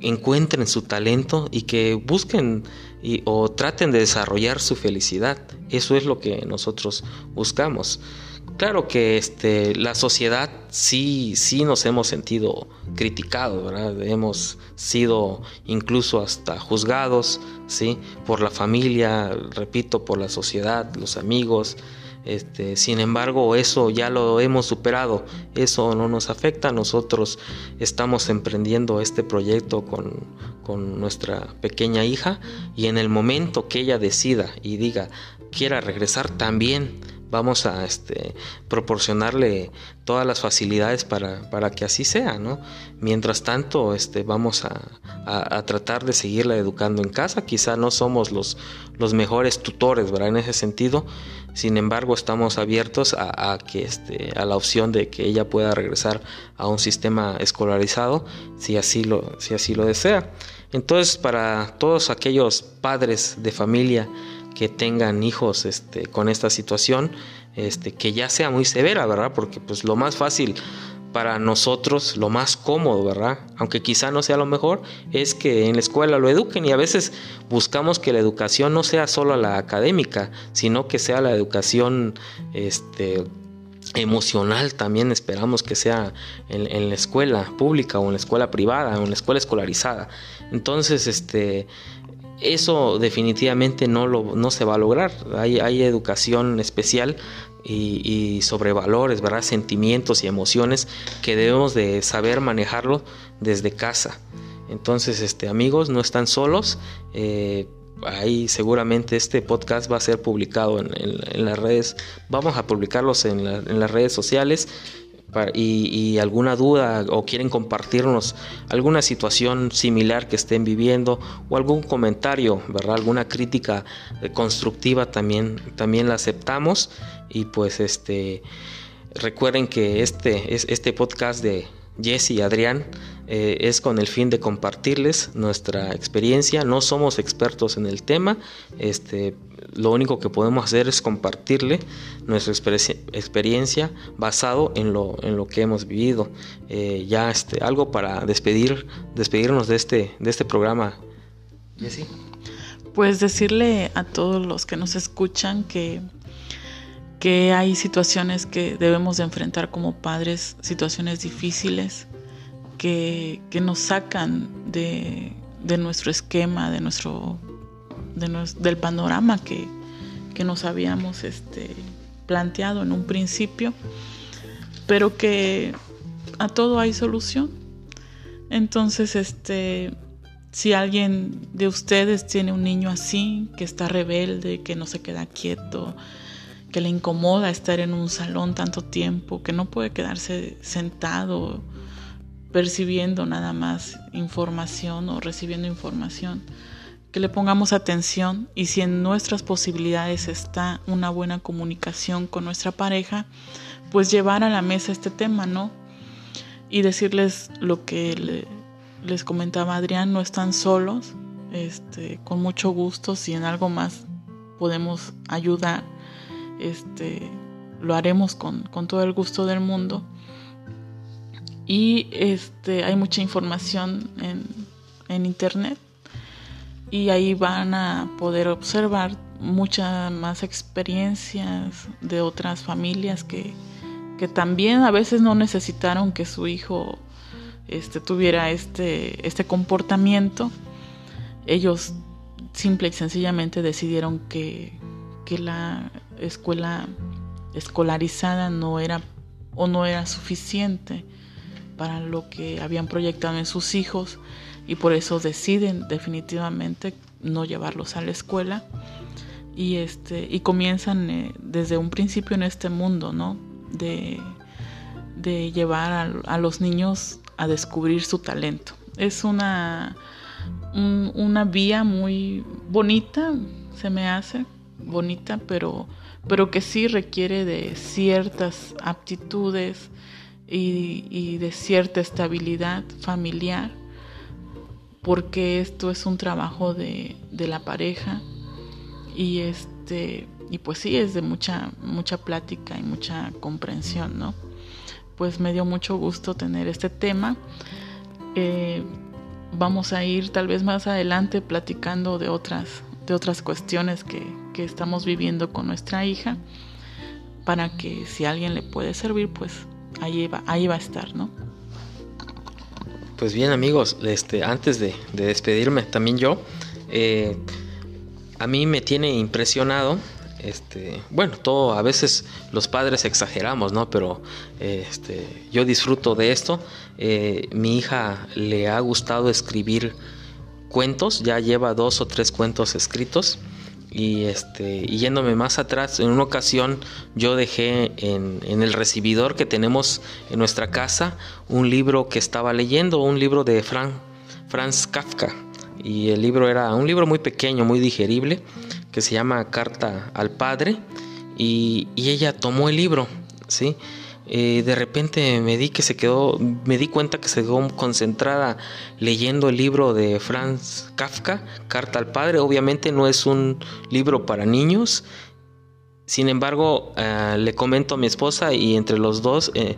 encuentren su talento y que busquen o traten de desarrollar su felicidad. Eso es lo que nosotros buscamos. Claro que este, la sociedad sí, sí nos hemos sentido criticados. Hemos sido incluso hasta juzgados, ¿sí? Por la familia, repito, por la sociedad, los amigos. Este, sin embargo, eso ya lo hemos superado, eso no nos afecta. Nosotros estamos emprendiendo este proyecto con, con nuestra pequeña hija y en el momento que ella decida y diga, quiera regresar también vamos a este, proporcionarle todas las facilidades para, para, que así sea, ¿no? Mientras tanto, este, vamos a, a, tratar de seguirla educando en casa. Quizá no somos los, los mejores tutores, ¿verdad? En ese sentido. Sin embargo, estamos abiertos a, que, este, a la opción de que ella pueda regresar a un sistema escolarizado, si así lo, si así lo desea. Entonces, para todos aquellos padres de familia, que tengan hijos este, con esta situación, este, que ya sea muy severa, ¿verdad? Porque pues lo más fácil para nosotros, lo más cómodo, ¿verdad? Aunque quizá no sea lo mejor, es que en la escuela lo eduquen y a veces buscamos que la educación no sea solo la académica, sino que sea la educación este, emocional también esperamos que sea en, la escuela pública o en la escuela privada o en la escuela escolarizada. Entonces, este, eso definitivamente no, lo, no se va a lograr. Hay, hay educación especial y, sobre valores, ¿verdad? sentimientos y emociones que debemos de saber manejarlo desde casa. Entonces, este, amigos, no están solos. Eh, ahí seguramente este podcast va a ser publicado en, las redes. Vamos a publicarlos en, en las redes sociales y, alguna duda o quieren compartirnos alguna situación similar que estén viviendo o algún comentario, ¿verdad? Alguna crítica constructiva también, también la aceptamos y pues este recuerden que este, este podcast de Jesse y Adrián eh, es con el fin de compartirles nuestra experiencia. No somos expertos en el tema, este, lo único que podemos hacer es compartirle nuestra experiencia basado en lo, en lo que hemos vivido. Eh, ya este, algo para despedir, despedirnos de este, de este programa. Jesse. Pues decirle a todos los que nos escuchan que que hay situaciones que debemos de enfrentar como padres, situaciones difíciles que, nos sacan de, nuestro esquema, de nuestro, del panorama que, nos habíamos este, planteado en un principio, pero que a todo hay solución. Entonces, este, si alguien de ustedes tiene un niño así, que está rebelde, que no se queda quieto, que le incomoda estar en un salón tanto tiempo, que no puede quedarse sentado percibiendo nada más información o recibiendo información, que le pongamos atención y si en nuestras posibilidades está una buena comunicación con nuestra pareja, pues llevar a la mesa este tema, ¿no? Y decirles lo que les comentaba Adrián, no están solos, este, con mucho gusto, si en algo más podemos ayudar, este, lo haremos con, con todo el gusto del mundo. Y este, hay mucha información en, en internet y ahí van a poder observar muchas más experiencias de otras familias que, que también a veces no necesitaron que su hijo este, tuviera este, este comportamiento. Ellos simple y sencillamente decidieron que, que la escuela escolarizada no era o no era suficiente para lo que habían proyectado en sus hijos y por eso deciden definitivamente no llevarlos a la escuela. Y este y comienzan eh, desde un principio en este mundo no de, de llevar a, los niños a descubrir su talento. Es una un, una vía muy bonita se me hace bonita pero pero que sí requiere de ciertas aptitudes y, de cierta estabilidad familiar porque esto es un trabajo de, de la pareja y este y pues sí es de mucha mucha plática y mucha comprensión no pues me dio mucho gusto tener este tema. Eh, vamos a ir tal vez más adelante platicando de otras de otras cuestiones que, que estamos viviendo con nuestra hija para que si alguien le puede servir pues ahí va ahí va a estar no pues bien amigos, este, antes de, despedirme también yo, eh, a mí me tiene impresionado, este, bueno, todo, a veces los padres exageramos, ¿no? Pero este, yo disfruto de esto. Eh, mi hija le ha gustado escribir cuentos, ya lleva dos o tres cuentos escritos. Y este, yéndome más atrás, en una ocasión yo dejé en, el recibidor que tenemos en nuestra casa un libro que estaba leyendo, un libro de Franz Kafka. Y el libro era un libro muy pequeño, muy digerible, que se llama Carta al Padre. Y, y ella tomó el libro, ¿sí? Eh, de repente me di que se quedó, me di cuenta que se quedó concentrada leyendo el libro de Franz Kafka, Carta al Padre. Obviamente no es un libro para niños. Sin embargo, eh, le comento a mi esposa y entre los dos eh,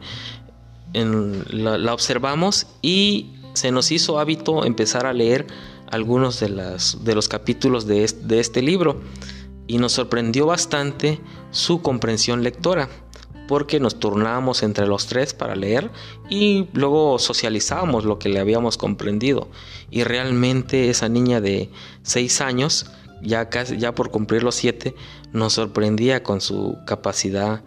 la, observamos y se nos hizo hábito empezar a leer algunos de, los capítulos de este libro y nos sorprendió bastante su comprensión lectora porque nos turnábamos entre los tres para leer y luego socializábamos lo que le habíamos comprendido. Y realmente esa niña de seis años, ya, casi, ya por cumplir los siete, nos sorprendía con su capacidad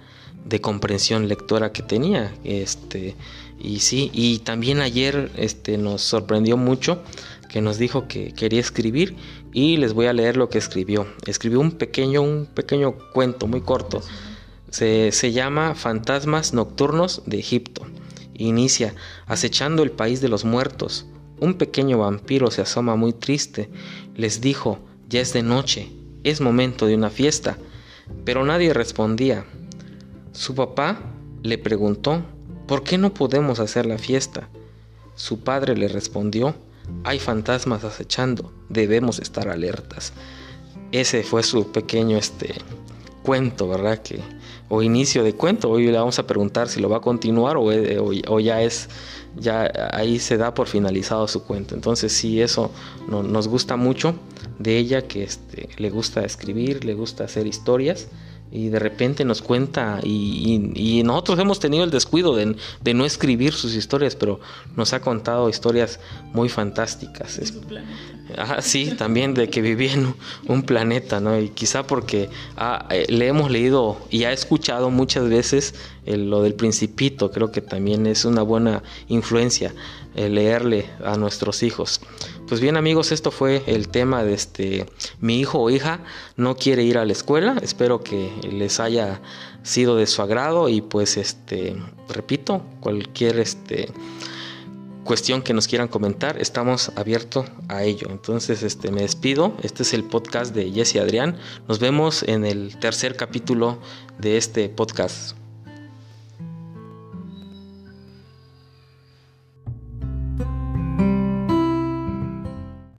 de comprensión lectora que tenía. Este, y sí, y también ayer este, nos sorprendió mucho que nos dijo que quería escribir y les voy a leer lo que escribió. Escribió un pequeño, un pequeño cuento muy corto se, llama Fantasmas Nocturnos de Egipto. Inicia acechando el país de los muertos. Un pequeño vampiro se asoma muy triste. Les dijo, ya es de noche, es momento de una fiesta. Pero nadie respondía. Su papá le preguntó, ¿por qué no podemos hacer la fiesta? Su padre le respondió, hay fantasmas acechando, debemos estar alertas. Ese fue su pequeño este cuento, ¿verdad? Que o inicio de cuento. Hoy le vamos a preguntar si lo va a continuar o, eh, o, ya es, ya ahí se da por finalizado su cuento. Entonces sí, eso nos gusta mucho de ella, que este, le gusta escribir, le gusta hacer historias y de repente nos cuenta y, nosotros hemos tenido el descuido de, de, no escribir sus historias, pero nos ha contado historias muy fantásticas. Ah, sí, también de que vivía en un planeta, ¿no? Y quizá porque ah, eh, le hemos leído y ha escuchado muchas veces lo del principito, creo que también es una buena influencia leerle a nuestros hijos. Pues bien amigos, esto fue el tema de este mi hijo o hija no quiere ir a la escuela. Espero que les haya sido de su agrado y pues este repito, cualquier este cuestión que nos quieran comentar, estamos abiertos a ello. Entonces, este me despido. Este es el podcast de Jesse Adrián. Nos vemos en el tercer capítulo de este podcast.